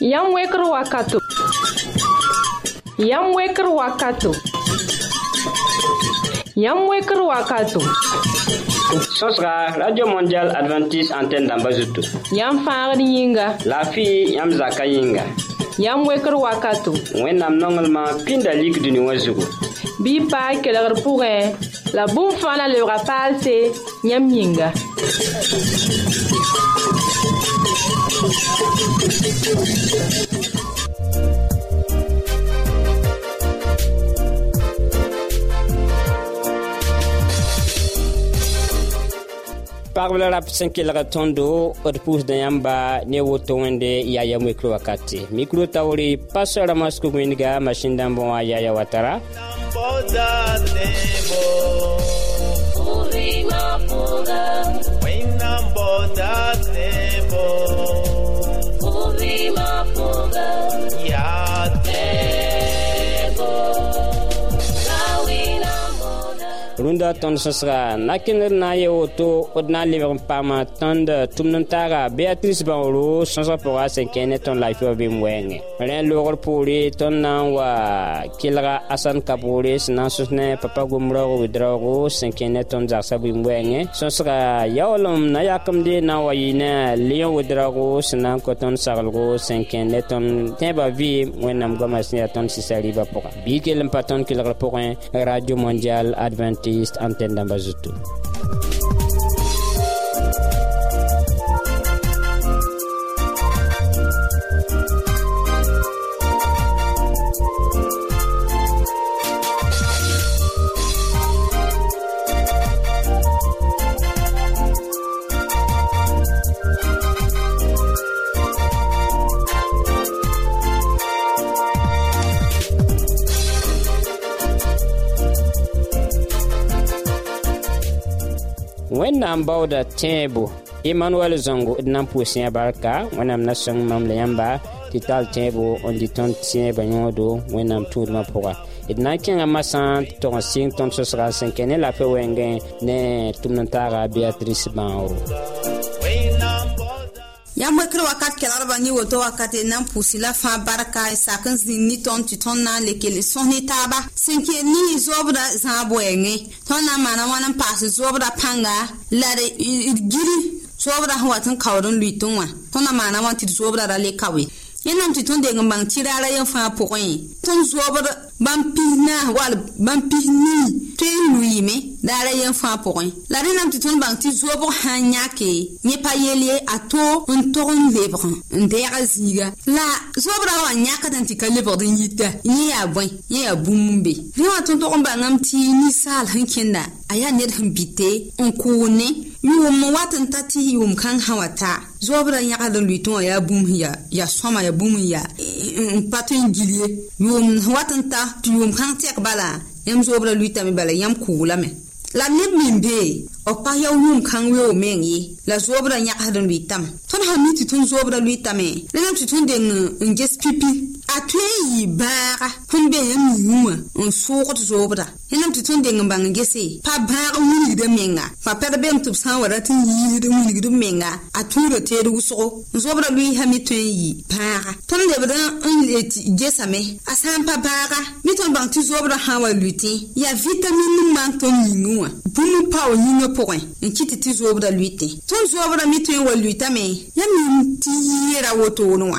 Yam weker wakato. Yam weker wakato. Yam weker wakato. Sosra, Radio Mondial Adventist Antenne d'Ambazuto. Yam fangr yinga. La fille yam zaka yinga. Yam weker wakato. Wenam nongelman pindalik duni wazugo. Bi pa keler pourre. La boum fana le rapal se yam yinga paɣaba la rab sẽn kelg tõndo d pʋʋsdã yãmba ne woto wẽnde yaya mikro wakate mikro taoore pastor ramas kog-wẽndga masin dãmbẽ wã yaya watara Wẽnnaam bõda Ouvir uma fuga. E até. Chegou. rũndã tõnd sõsga nakẽndr na n yɩ woto d na n lebg n paama tõnd tʋmd n taaga beatris bãoro sõsg pʋgã sẽn kẽe ne tõnd lafi wã vɩɩm wɛɛngẽ rẽ loogr poore tõnd na n wa kelga asan kaboore sẽn na n sõs ne papa gom raoog wɩd raoogo sẽn kẽe ne tõnd zagsã vɩɩm wɛɛngẽ sõsga yaoolem na yakemde na n wa yɩ ne leon wɩd raoogo sẽn na n kõ tõnd saglgo sẽn kẽe ne tõnd tẽebã vɩɩm wẽnnaam goamã sẽn yaa tõnd sisa rɩɩbã pʋga bɩ kell n pa tõnd kelgr pʋgẽ radio mondial adventiste jest antenna Barzytu. sã n baooda tẽebo emanuɛl zõngo d na n pʋʋs yã barka wẽnnaam na sõng mam la yãmba tɩ tall tẽebo n dɩ tõnd tẽebã yõodo wẽnnaam tũudmã pʋga d na n kẽngã masã tɩ tog n sɩng tõnd sõsga sẽn kẽ ne la fe wɛngẽ ne tʋmd n taaga beatrice bãoro Yon mwen kre wakat kel alba ni woto wakate nan pousi la fan barka e sakens ni niton titon nan lekele son ni taba. Senke ni zoubra zanbwenye, ton nan manan wan nan pase zoubra panga, lare ilgiri, zoubra waten kawron luiton wan. Ton nan manan wan tit zoubra rale kawen. Yon nan titon dengan bantira la yon fan pokwenye. Ton zoubra bampiz nan wale bampiz ni, tren luyime. daara yen fãa pʋgẽ la rẽ nam tɩ tõnd bãng tɩ zoobg sã n yãke yẽ pa yel ye a to n tog n lebg n dɛɛga zĩiga la zoob raoogã yãkd n tɩ ka lebgd n yita yẽ yaa bõe yẽ yaa bũmb n be rẽ wã tõnd tog n bãngame tɩ ninsaal sẽn kẽnda a yaa ned sẽn bite n kʋʋne yʋʋm wat n ta tɩ yʋʋm-kãng sã wa ta zoobrã yãgd n lʋɩ tɩ wã yaa bũmb sẽn ya sõma yaa bũmb n yaa n pa tõe n gil ye yʋʋm wat n ta tɩ yʋʋm-kãng tɛk bala yãmb zoobrã lʋɩtame bala yãmb kʋʋlame la neb min bee b pa yaa yũmb kãng weoog meng ye la zoobrã yãgsd n lʋɩ tame tõnd sã mi tɩ tõnd zoobrã lʋɩ tame la yãmb tɩ tõnd deng n ges pipi a tõe n yɩ bãaga fõn be yãmb yũwã n soogd zoobda yẽnam tɩ tõnd deng n bãng gese pa bãag wilgdã menga fa pɛd bem tɩ b sã n wa rat n yiisd wilgd menga a tũudã teed wʋsgo n zoobda lʋɩɩsã me tõe n yɩ bãaga tõnd lebd n gesame e a sã n pa bãaga mi tõnd bãng tɩ zoobdã sã n wa lʋɩtẽ yaa vitamin n maan tõnd yĩngẽ wã bũmb pao yĩngã pʋgẽ n kɩ tɩ tɩ zoobda lʋɩtẽ tõnd zoobdã mi tõe n wa lʋɩtame yãmb yĩm tɩ yɩɩra wotoone wã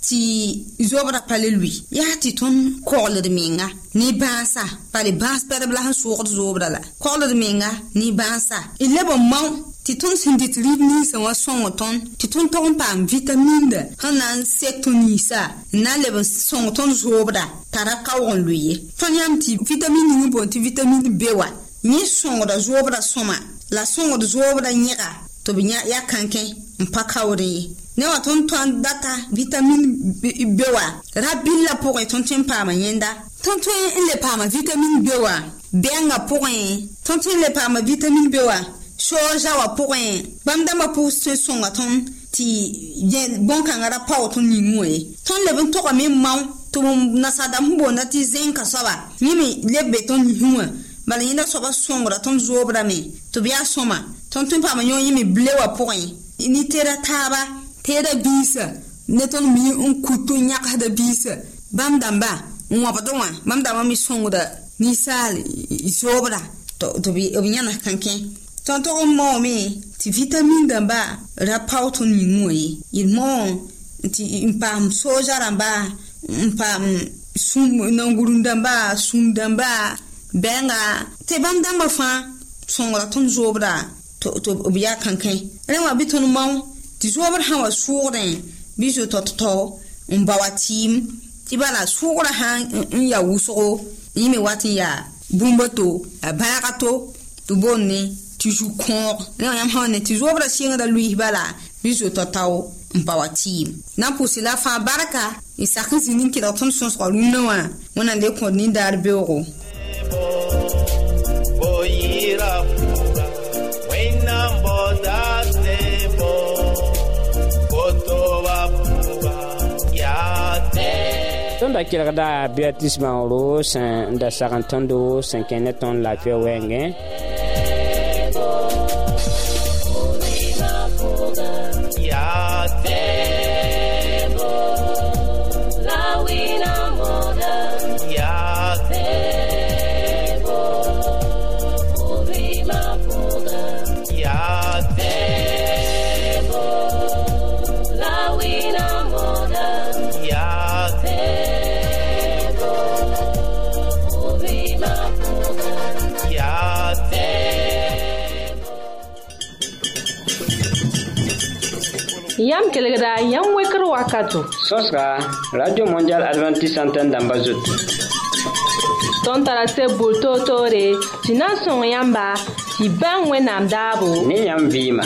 tɩ zobra ya pa le lui yaa tɩ tõnd kogld menga ne bãasa bare bãas pɛdb la sẽn sʋʋgd zoobrã la koglr menga ne bãasa y leb n mao tɩ tõnd sẽn dɩt rɩd ninsã wã sõng tõnd tɩ tõnd tog n paam vitaminda sẽn na n sek tõnd ninsã n na n leb n sõng tõnd zoobda tara kaoog n lui ye tõnd yãmb tɩ vitamin ning n boond tɩ vitamin b wa yẽ sõngda zoobrã sõma la sõngd zoobrã yẽga tɩ b yã yaa kãnkẽ n pa kaoodẽ ye ne wa tõnd tõnd data vitamin b wa ra billa pʋgẽ tõnd tõe n paama yẽnda tõnd tõe n le paama vitamin b wa bɛngã pʋgẽ tõnd tõe n le paama vitamin b wa sooza wã pʋgẽ bãmb dãmbã pʋgs tõe sõnga tõnd tɩ bõn-kãngã ra pao tõnd ning wã ye tõnd leb n togame n mao tɩ nasadam sẽn boonda tɩ zẽnka soaba yẽ me leb be tõnd nisẽ wã bala yẽnda soaba sõngra tõnd zoob rame tɩ b yaa sõma tõnd tõe n paama yõ yẽ me bile wã pʋgẽ ni taaba teeda biisa ne tõnd mi n kutu yãksda biisa bãmb dãmba n wãbdẽ wã bãmb dãmbã me sõngda ninsaal zoobra tɩ b yãna kãn-kẽ tõnd tog n maoome tɩ vitamin dãmba ra pao tõnd yĩng wã ye yel mao tɩ n paam sooza rãmba n paam nangurum dãmba sũm dãmba bɛnga tɩ bãmb dãmbã fãa sõngra tõnd zoobda tɩ b yaa kãn-kẽ rẽ wã bɩ tõnd tɩ zoobd sã wa sʋʋgdẽ bɩ zo-to-to n ba wa tɩɩm tɩ bala sʋʋgrã sã n ya wʋsgo yẽ me wat n yaa bũmba to yaa bãaga to tɩ boond ne tɩ zu-kõog ne wã yãmb tota sã wa ne tɩ zoobrã sɩngda luiis bala bɩ zo-to-tao n pa wa tɩɩm na n pʋsy la fãa barka y sak n zĩ nin kelg tõnd sõsga rũndã wã wẽnnaam le kõd nindaar beoogo tõnda kelgda beatrice bãn da sag n tõndo Yam kelegda, yam wekro wakato. Sos ka, Radio Mondial Adventist Santen damba zot. Ton tarase boul to to re, si nan son yamba, si ban we nam dabo. Ne yam vima.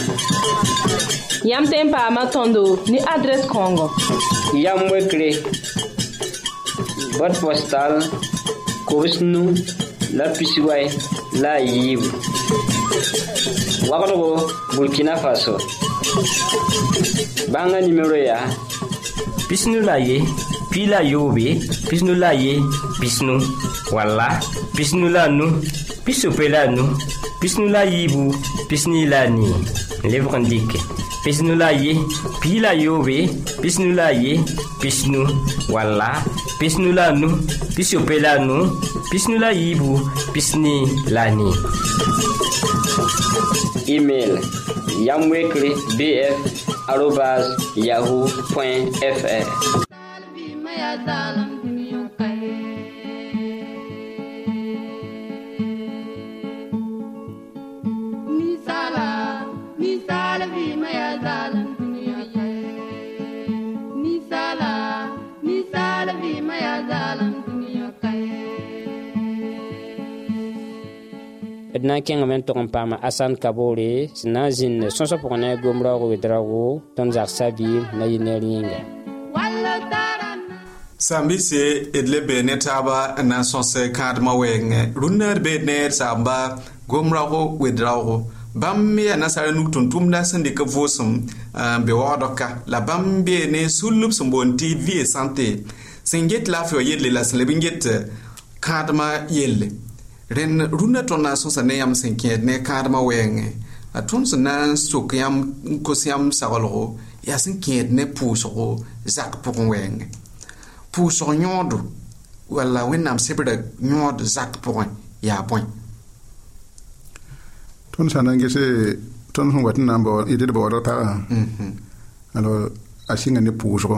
Yam tempa matondo, ni adres kongo. Yam wekre, bot postal, kowes nou, la pisiway, la yib. Wakato go, Burkina Faso. bãngã nimero yaa pisnu la ye pi la yoobe pisnu la ye pisnu wala pisnu la nu pisope la nu pisnu la yiibu pisni la nii lebg n dɩke pisnu la ye pi la yoobe pisnu la ye pisnu wala pisnu la nu pisope la nu pisnu la yiibu pisni la nii email yamwekre bf arobas yahoo.fr d na n kẽngame n tog n paama asan kaboore sẽn na n zĩnd sõsã pʋgẽ ne gom raoogo wed raoogo tõnd zag sabiim la yɩ ner yĩnga sãn-bɩse d le bee ne taaba n na n sõs kãadmã wɛɛngẽ rũnd neer beed neer saamba gom raoogo wed raoogo bãmb yaa nasaara nug tʋm-tʋmdã sẽn dɩk vʋʋsem n be wagdka la bãmb bee ne sũllb sẽn boond tɩ vie sãnte sẽn get la a fɩ wa yelle la sẽn leb n get kãadmã yelle rẽnd rũndã tõnd na n sõsa ne yãmb sẽn kẽed ne kãadmã mm-hmm. wɛɛngẽ a tõnd sẽn na n sok yãmb n kos yãmb saglgo yaa sẽn kẽed ne pʋʋsgo zak pʋgẽ wɛɛngẽ pʋʋsg yõodo walla wẽnnaam sebrã yõod zak pʋgẽ yaa bõe tõnd sã n na n ges tõnd sẽn wat n na n d baoodg pagã alors a sɩnga ne pʋʋsgo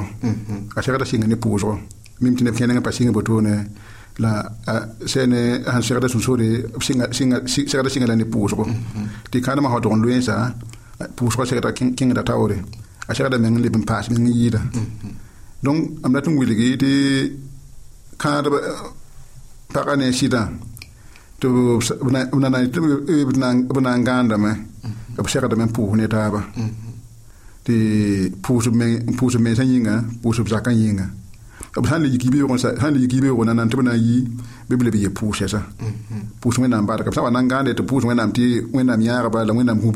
a segda sɩnga ne pʋʋsgo mim tɩ neb kẽnegẽ pa sɩnga botone la sene han segda sun sore singa singa segda singa lani pusgo ti kana ma hodon luensa se segda king da tawre a segda men libin pas min yida donc am natun ligi ti kana pagane sida to na na to na nganda me ab da men pu ne taba ti pusu men pusu men sanyinga pusu zakanyinga b sãn le yik yibe yoogo nanan tɩ b na n yi bɩ b b ye pʋʋs yɛsa pʋʋs wẽnnaam barka b sã n wa na gãande tɩ pʋʋs wẽnnaam tɩ wẽnnaam yãaga bala wẽnnaam gũ b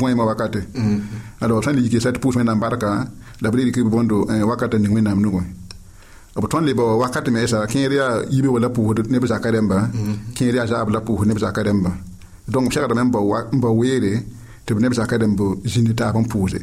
gõema wakate alors b sãn le yik yesa tɩ pʋʋs wẽnnaam barka la b reed kɩ b bõndo wakata ning wẽnnaam nugẽ b tõnd le ba wa me yɛsa kẽer yaa yibe wala pʋʋsd neb zakã rẽmba kẽer yaa zaab la pʋʋs neb zakã rẽmba donc b segdame n ba weere tɩ b neb zakã rẽmb zĩndi taab n pʋʋse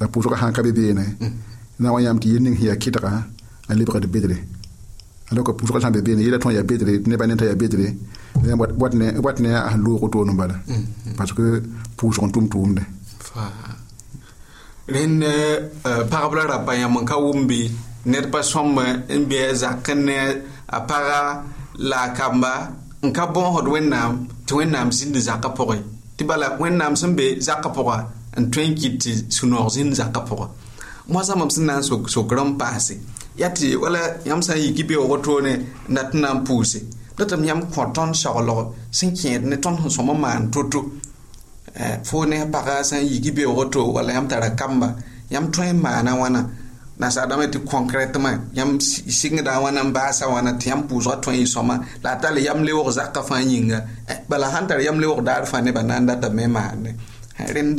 la pʋʋsga sã n ka be beene mm. na wa yãmb tɩ yel ning sẽn yaa kɩtga a lebgd bedre ala pʋʋsga sã be beene yela tõnd yaa bedre tɩ ne t'a yaa bedre wat ne a sẽn loog toor bala mm, mm. parce que pʋʋsg n tʋm tʋʋmde rẽnd pagb ra pa yãmb n ka wʋm bɩ ned pa sõmb n be a zak ne a paga la a kamba n ka bõosd wẽnnaam tɩ wẽnnaam zĩnd zakã pʋgẽ tɩ bala wẽnnaam sẽn be zakã pʋga n tõe n kɩt tɩ sũ-noog zĩnd zakã pʋgã moasã mam sẽn na n sok rãmb paase yaa tɩ wala yãmb sã n yiki beoogo toone n dat n na n pʋʋse datame yãmb kõ tõnd soglg sẽn kẽed ne tõnd sẽn sõm n maan to-to eh, fo ne pagã sã yiki beoogo to wala yãmb tara kamba yãmb tõe n maana wãna nasaadame tɩ kõnkrɛtmã yãmb sɩngda wãna n baasa wãna tɩ yãmb pʋʋsga tõe y sõma la a tar yamb leoog zakã fãa yĩnga eh, bala sãn tar yamb leoog daar fãa nebã na n datame maande eh, rẽnd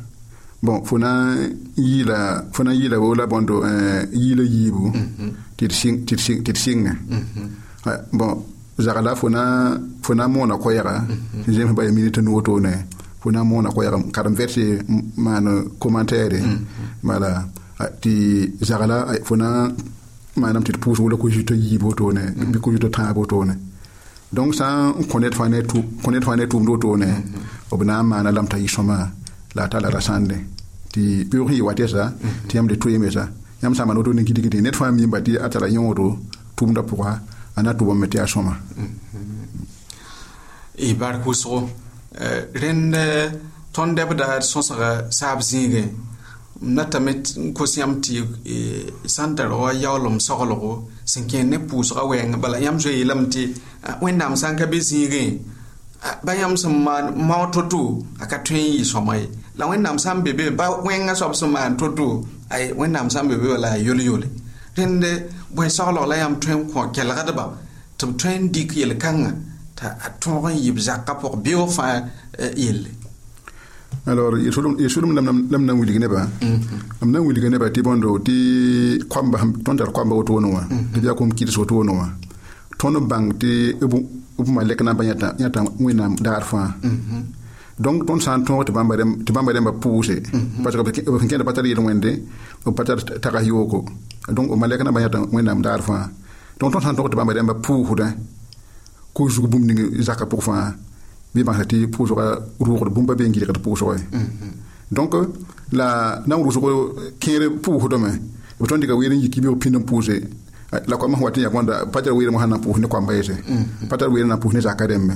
bon fo eh, mhm. na que fo na yɩɩla woola bõndo yɩɩla yiibu tɩ d sɩnga bon zaga fo na fo na moona koɛɛga mhm. baya minit wotone fo na moona koɛɛg kad Je vɛt tɩ maan commentaire bala tɩ fo na maanam tɩ d pʋʋs ko le wotone bɩ ko donc ça n kõ tout connaît mhm. na t'a la a tara ra sãnde tɩ peoog sẽn yɩ wa tɛsa tɩ yãmb le sa yãmb sã n man woto ne kɩdgdẽ ned fãa mimba tɩ a tara yõodo tʋʋmdã pʋga a na tʋbame tɩ yaa sõma y bark wʋsgo rẽnd tõnd dɛbda d sõsga saab zĩigẽ m natame n kos yãmb tɩ sã n tar wa soglgo sẽn kẽer ne pʋʋsga wɛɛngẽ bala yãmb zoe yeelame tɩ ah, wẽnnaam sã n ka be zĩigẽ ah, ba yãmb sẽn maan mao to-to a ka tõe n yɩ sõma ye la wẽnnaam sã n be ba wẽngã soab sẽn maan to-to ay wẽnnaam sã n be be wala a yol-yole rẽnd bõe-soglg la yãmb tõe n kõ kelgdba tɩ b tõe n dɩk yel-kãngã t'a a tõog n yɩb zakã pʋg beoog fãa eh, yelle alors yesodum lam nam nam wilg nebã b nam n mm-hmm. wilg nebã tɩ bõndo tɩ koamba tõnd tar koamba woto wẽne wã mm-hmm. tɩ b yaa kom kɩds woto wẽne wã tõnd n bãng tɩ b malɛk na n pa yãta wẽnnaam daar donc tõnd sã tõog tɩ bãmba rẽmbã pʋʋse parce que b sẽn kẽeda pa tar yel wẽnde b pa tar tags yooko donc malɛk nambã yãta wẽnnaam daar fãa donc tõnd sã tõg tɩ bãmba rẽmbã pʋʋsdã kʋ zug bũmb ning zakã pʋg fãa bɩ bãngsa tɩ pʋʋsga rʋʋgd bũmba bee n gɩlgd pʋʋsgɛ donc la na n kẽer pʋʋsdame b tõnd dɩka weer n yik bɩ b pĩnd pʋʋse la koamã sẽn wa tɩ yãk wãnda pa tar weer mosã na n pʋʋs ne koamba yeese pa tar weer na pʋʋs ne zakã rẽmbe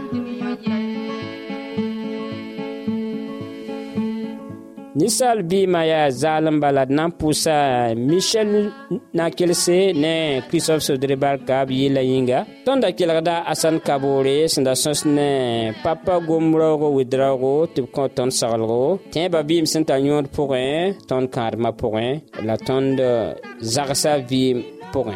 ninsaal biima yaa zaalembã la d na n pʋʋsa michel na-kelse ne christophe sodre barka b yɩɩla yĩnga tõnd da asan kaboore sẽn da sõs ne papa gom raoogo wɩd raoogo tɩ b kõ tõnd saglgo tẽebã vɩɩm sẽn tar yõod pʋgẽ tõnd kãadmã pʋgẽ la tõnd zagsa vɩɩm pʋgẽ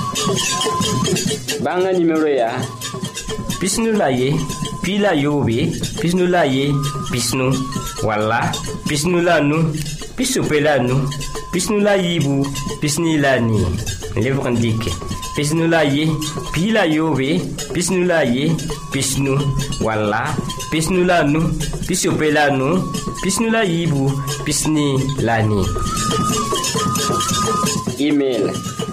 bãngã nimero yaa pisnu la ye pi la yoobe pisnu la ye pisnu walla pisnu la nu pisope la nu pisnu la yiibu pisni la nii lebg n dɩke pisnu la ye pi la yoobe pisnu la ye pisnu walla pisnu la nu pisope la nu pisnu la yiibu pisni la nii email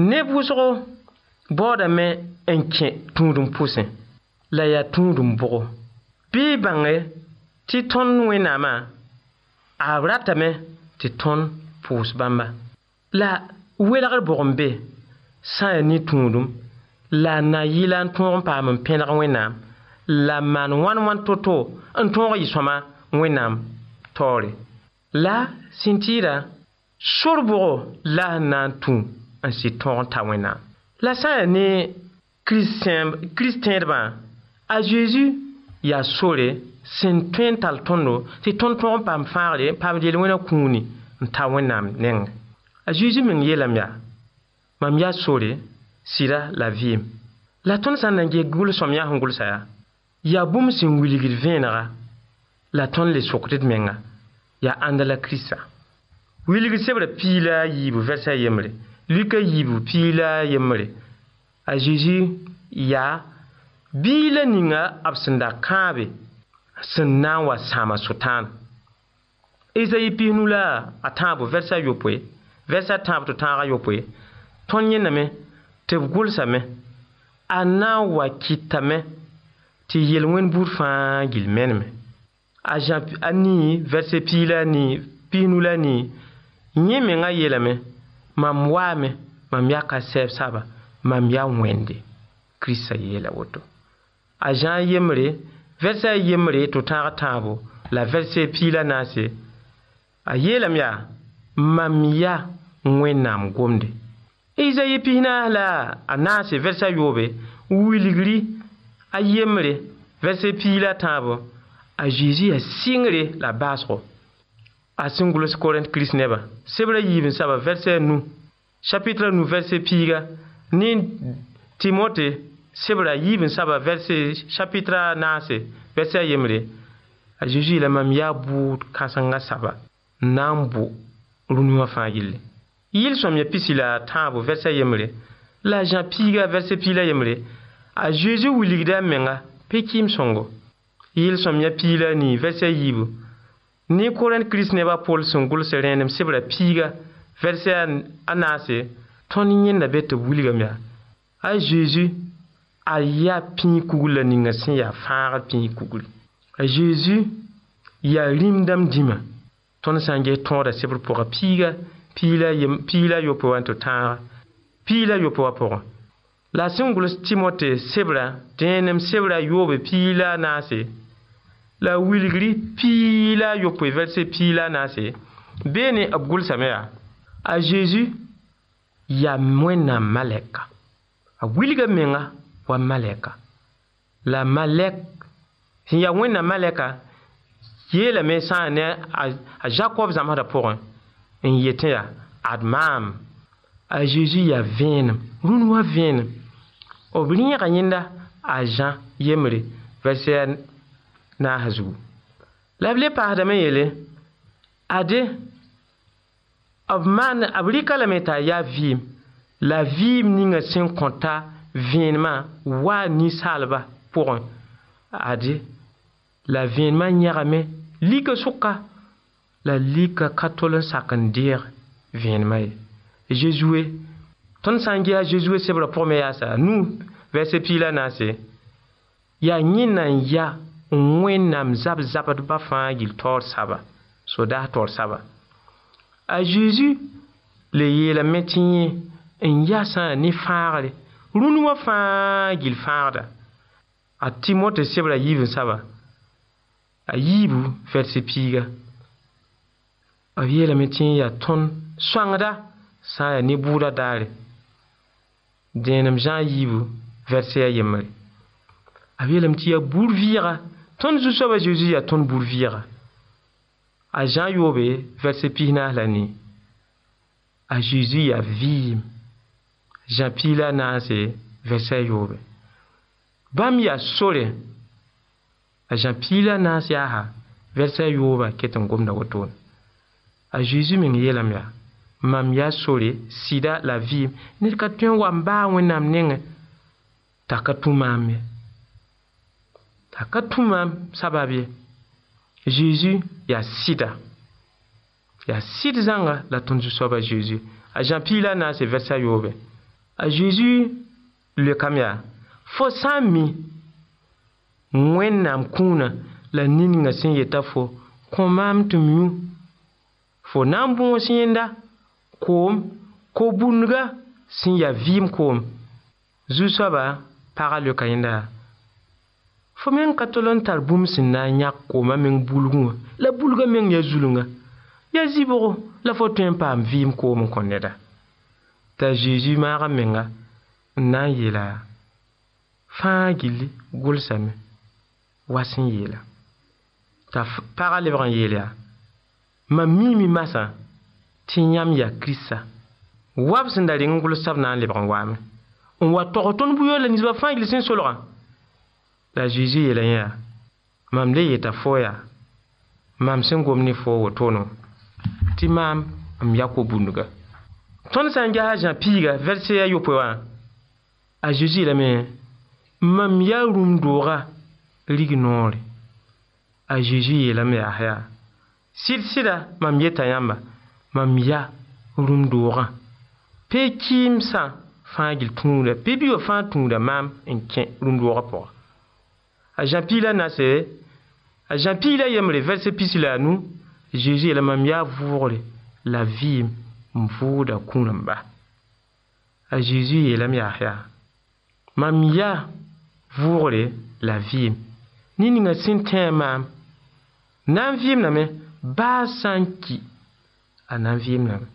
Ne vus ro, boda me enken toun doun pousen. La ya toun doun boro. Bi bang e, titoun wè nama. A vratame, titoun pous bamba. La, wè e lakèl boro mbe, san e ni toun doun. La, na yi lan toun ron pa mwen pen ron wè nama. La, man wan wan toto, an toun ron yi swama, wè nama. Tore. La, senti la, sot boro la nan toun. n sɩd tõog n ta wẽnnaam la sã n yaa ne kiristẽedbã a zeezi yaa sore sẽn tõe n tall tõndo tɩ tõnd tõog n paam fãagre n paam del wẽna kũuni n ta wẽnnaam nengẽ a zeezi meng yeelame yaa mam yaa sore sɩda la vɩɩm la tõnd sã n na n geeg gʋlsõm yaa sẽn gʋlsa yaa yaa bũmb sẽn wilgd vẽenega la tõnd le sokd d menga yaa ãnda la kiristã wilg-sebrã piila yiibu vɛrsã yembre Lika yibu pi la ye mre. A Jeji ya bilan nga ap senda kambi. Sen nan wa sama sotan. Eza yi pi nula atanbo versa yopwe. Versa atanbo to tanra yopwe. Ton yen name te vgol same. A nan wa kitame. Te yelwen burfan gilmen me. A jan pi an ni verse pi la ni pi nula ni. Nye men nga yelame. mam waame mam yaa ka sɛb-saba mam yaa wẽnde kirista yeela woto a zã n yembre vɛrsã a yembre tɩ tãag tãabo la vɛrse piila naase a yeelame yaa mam ya wẽnnaam gomde isayi pisnaas la a naase vɛrsa yoobe wilgri a yembre vɛrse piila tãabo a zeezi yaa sɩngre la baasgo Asen goulos koren kris neba. Sebra yivin saba verse nou. Chapitra nou verse pi ga. Nen Timote sebra yivin saba verse chapitra nan se. Verse yemre. A Jejou ila mam yabou kansan nga saba. Nan bou. Rouni wafan gile. Yil som yapisi la tanbo verse yemre. La jan pi ga verse pi la yemre. A Jejou wili gida men ga. Pe kim son go. Yil som yapisi la ni verse yivou. ne koren kirist nebã pols n gʋls rẽenem sebrã piiga vɛrsɛ a naase tõnd yẽnda be tɩ b wilgame yaa a zeezi a yaa pĩig kugl la ninga sẽn yaa fãag pĩig kugri a zeezi yaa rĩmdãmb dĩmã tõnd sã n ges tõoda sebr pʋga piiga piila yope wã tɩ tãaga piila yope wã pʋgẽ la sẽn gʋls timote sebrã dẽenem sebrã yoobe piila a naase la wilgri piila yopoe vɛrse piila naase bee ne b gʋlsame yaa a zeezi yaa wẽnnaam malɛka a wilga menga wa malɛka la malɛk sẽn yaa wẽnnaam malɛka yeelame sã n ne a zakɔb zãmsdã pʋgẽ n yet n yaa ad maam a zeezi yaa vẽenem rũn wã vẽenem b rẽega yẽnda a zã yembre vɛrsya Na zugu la b le ade b maan b la vɩɩm ninga sẽn kõ ta vẽenemã waa ninsaalba ade la vẽenemã yãgame lika sʋka la lika ka tol n sak n deeg vẽenemã ye zezue tõnd sã n gɩa zezue sebrã ya Onwen nan mzap zapat bafan gil tol saba. Soda tol saba. A Jezu leye la metinye en yasan ne farade. Roun wafan gil farade. A Timote sep la yivon saba. A yivou vers epiga. A vie la metinye ton soangada. San ya nebou la dare. Den nan mzak yivou vers epiga. A vie la metinye bourvira. tõnd zu-soabã zeezi yaa tõnd bur vɩɩga a zãn yoobe vɛrse pisnaas la ni a zeezi yaa vɩɩm zã piis la a naase vɛrsa a yoobe bãmb yaa sore a zã piis la a naas yaasa vɛrsa a yooba ket n gomda wotone a zeezi meng yeelame yaa mam yaa sore sɩda la vɩɩm ned ka tõe n wa n baag wẽnnaam nengẽ t'a ka tũ maam ye la ka tũmã sabab ye zeezi yaa sɩda yaa sɩd zãnga la tõnd zu-soaba zeezi a zãn-piilã na n se vɛrsa yoobe a zeezi loekame yaa fo sã n mi wẽnnaam kũunã la ninga sẽn yeta fo kõ maam tɩ miu fo na n bõos yẽnda koom ko-bũndga sẽn yaa vɩɩm koom zu-soaba pagã loeka yẽnda yaa Fome yon katolon talboum se nan yak ko mame yon boulgou, la boulga mene yon yazulou. Yazi boro, la fote yon pa mvi mko mwen kone da. Ta Jejiv mara mene, nan ye la, fangili goul sami, wase yon ye la. Ta para lebran ye la, mami mimi masa, tenyam ya kris sa. Wap sen dadi yon goul sav nan lebran wame. On wato roton bou yo la nizwa fangili sen soloran. La jejiye la nye, mam leye ta fo ya, mam sen gomne fo wo tonon, ti mam amyako bundo ka. Ton san gaya jan piga, velse ya yopwe wan, a jejiye la men, mam ya rumdora liginon li. A jejiye la men a haya, sil sila mam ye tayan ba, mam ya rumdora. Pe kim san fangil tunude, pe biyo fang tunude, mam enken rumdora pora. a zã piila nase a zã piila yembre vɛrse pisi la a nu zeezi yeelamam yaa vʋʋgre la vɩɩm n vʋʋda kũ rẽmba a zeezi yeelame yaas yaa mam yaa vʋʋgre la vɩɩm ne ninga sẽn tẽe maam na n vɩɩmdame baa sã n ki a na n vɩɩmdame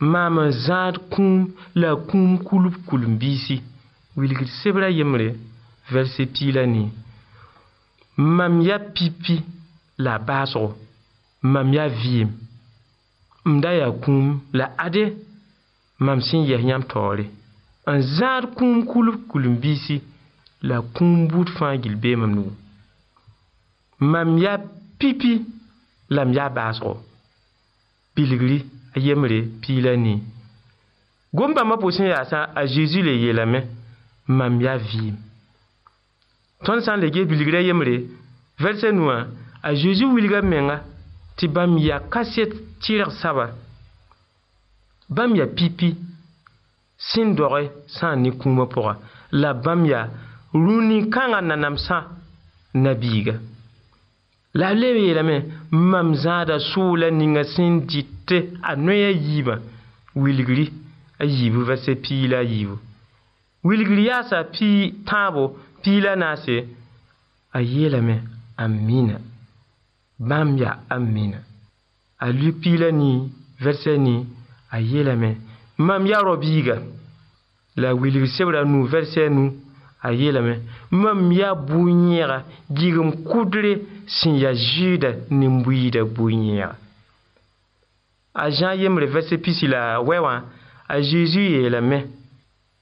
maam n zãad kũum la a kũum kulb kulum-biisi wilgd sebrã yembre vɛrse piila nii Mamiya pipi la basro, mamiya viyem. Mda ya koum la ade, mamsen yeknyam tore. An zan koum koulou koulou mbisi, la koum bout fangilbe mbam nou. Mamiya pipi la mbya basro. Piligli ayemre pilani. Gwamba mwa posen yasa a Jezu le ye lamen, mamiya viyem. tõnd sã n le ges bilgrã yembre vɛrsɛ nuã a zeezi wilga menga tɩ bãmb ya ka set tɩrg saba bãmb ya pipi sẽn dɔgɛ sã n ne kũumã pʋga la bãmb ya rũ nin-kãngã nanamsã nabiiga la b leb yeelame n mam zãada sʋʋla ninga sẽn dɩtɩ a noɛ a yiibã wilgri a yiibu vɛrsɛ piila a yiibu wilgr yaasa pii tãabo Si la nasi A ye la men Amin Bam ya amin A lupi la ni Versen ni A ye la men Mam ya robiga La wili sebra nou Versen nou A ye la men Mam ya bunyera Gigam kudre Sen ya jida Nembou yida bunyera A jan yemre Versen pis la wewa A jezu ye la men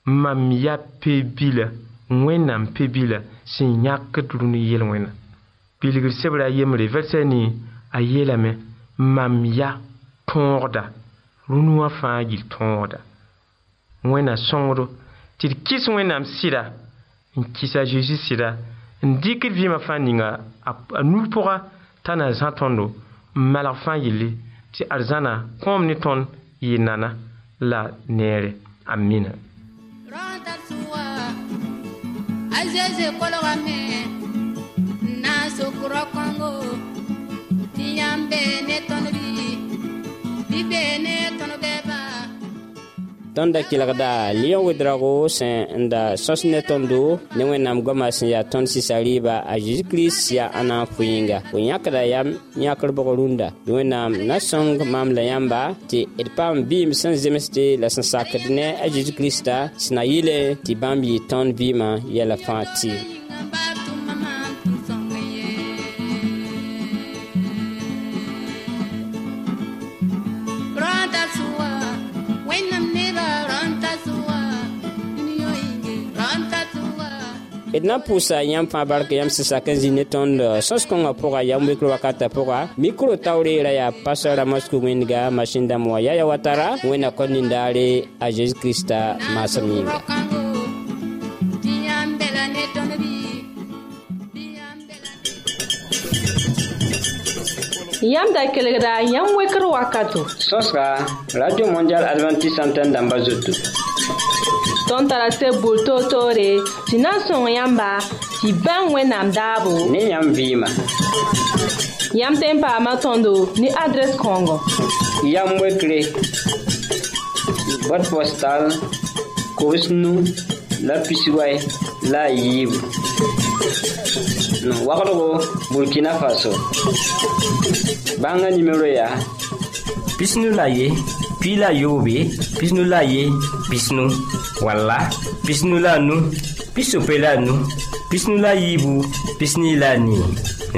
Mam ya pebi la wẽnnaam pe bila sẽn yãk d rũnd yel wẽna bilgd sebrã yembre vɛrsɛ ni a yeelame mam ya tõogda rũnd wã fãa yil tõoda wẽna sõngdo tɩ d kɩs wẽnnaam sɩda n kɩsa zeezi sɩda n dɩk d vɩɩmã fãa ninga a nuur pʋga t'a na zã tõndo n malg fãa yelle tɩ ad zãna kõom ne tõnd yɩ nana la neere amina azeze kologame nasokuro kongo tiyan be ne tɔnɔ bi bi be ne tɔnɔ bɛɛ ba tõnd da kelgda lion wedrago sẽn n da sõs ne tõndo ne wẽnnaam goamã sẽn yaa tõnd sɩsa rɩɩba a zezi-kirist yaa a na n fo yĩnga fo yãkda yam yãkr-bg rũndã tɩ wẽnnaam na sõng maam la yãmba tɩ d paam bɩɩm sẽn zemsde la sẽn sakd ne a zezi-kiristã sẽn na yɩle tɩ bãmb yɩɩ tõnd vɩɩmã yɛlã fãa tɩ d na n pʋʋsa yãmb fãa bark yãmb sẽn sak n zĩ ne tõnd sõs-kõngã pʋga yam wekr wakatã pʋga mikro taoor yeera yaa pastor ramos kug wẽndga masin dãmb wã yaya wa tara wẽna a Jesus kirista maasem yĩnga Yam da kelegra, yam wekro wakato. Sos ka, Radio Mondial Adventist Santen damba zotou. tõnd tara seb bur toor-toore tɩ na n sõng yãmba tɩ bãng wẽnnaam daabo ne yãmb vɩɩma yãmb tẽn paama tõndo ne adrɛs kãongo yamb wekre bot postal kobs nu la pisiway la a yiibu wagdgo burkina faso bãnga nimero yaa pisnu la ye pii la yoobe pisnu la ye pisnu wala pisnu la a nu pisope la a nu pisnu la a yiibu pisnii la a nii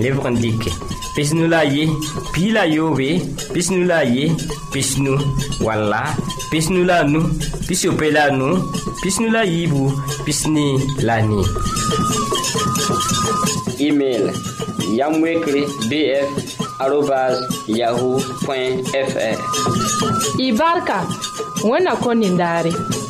lebg n dɩke pisnu la a ye pii la a yoobe pisnu la a ye pisnu wala pisnu la a nu pisope la a nu pisnu la a yiibu pisnii la a nii email yamwekre bf arobas yahoo fr y barka wẽnna kõ nindaare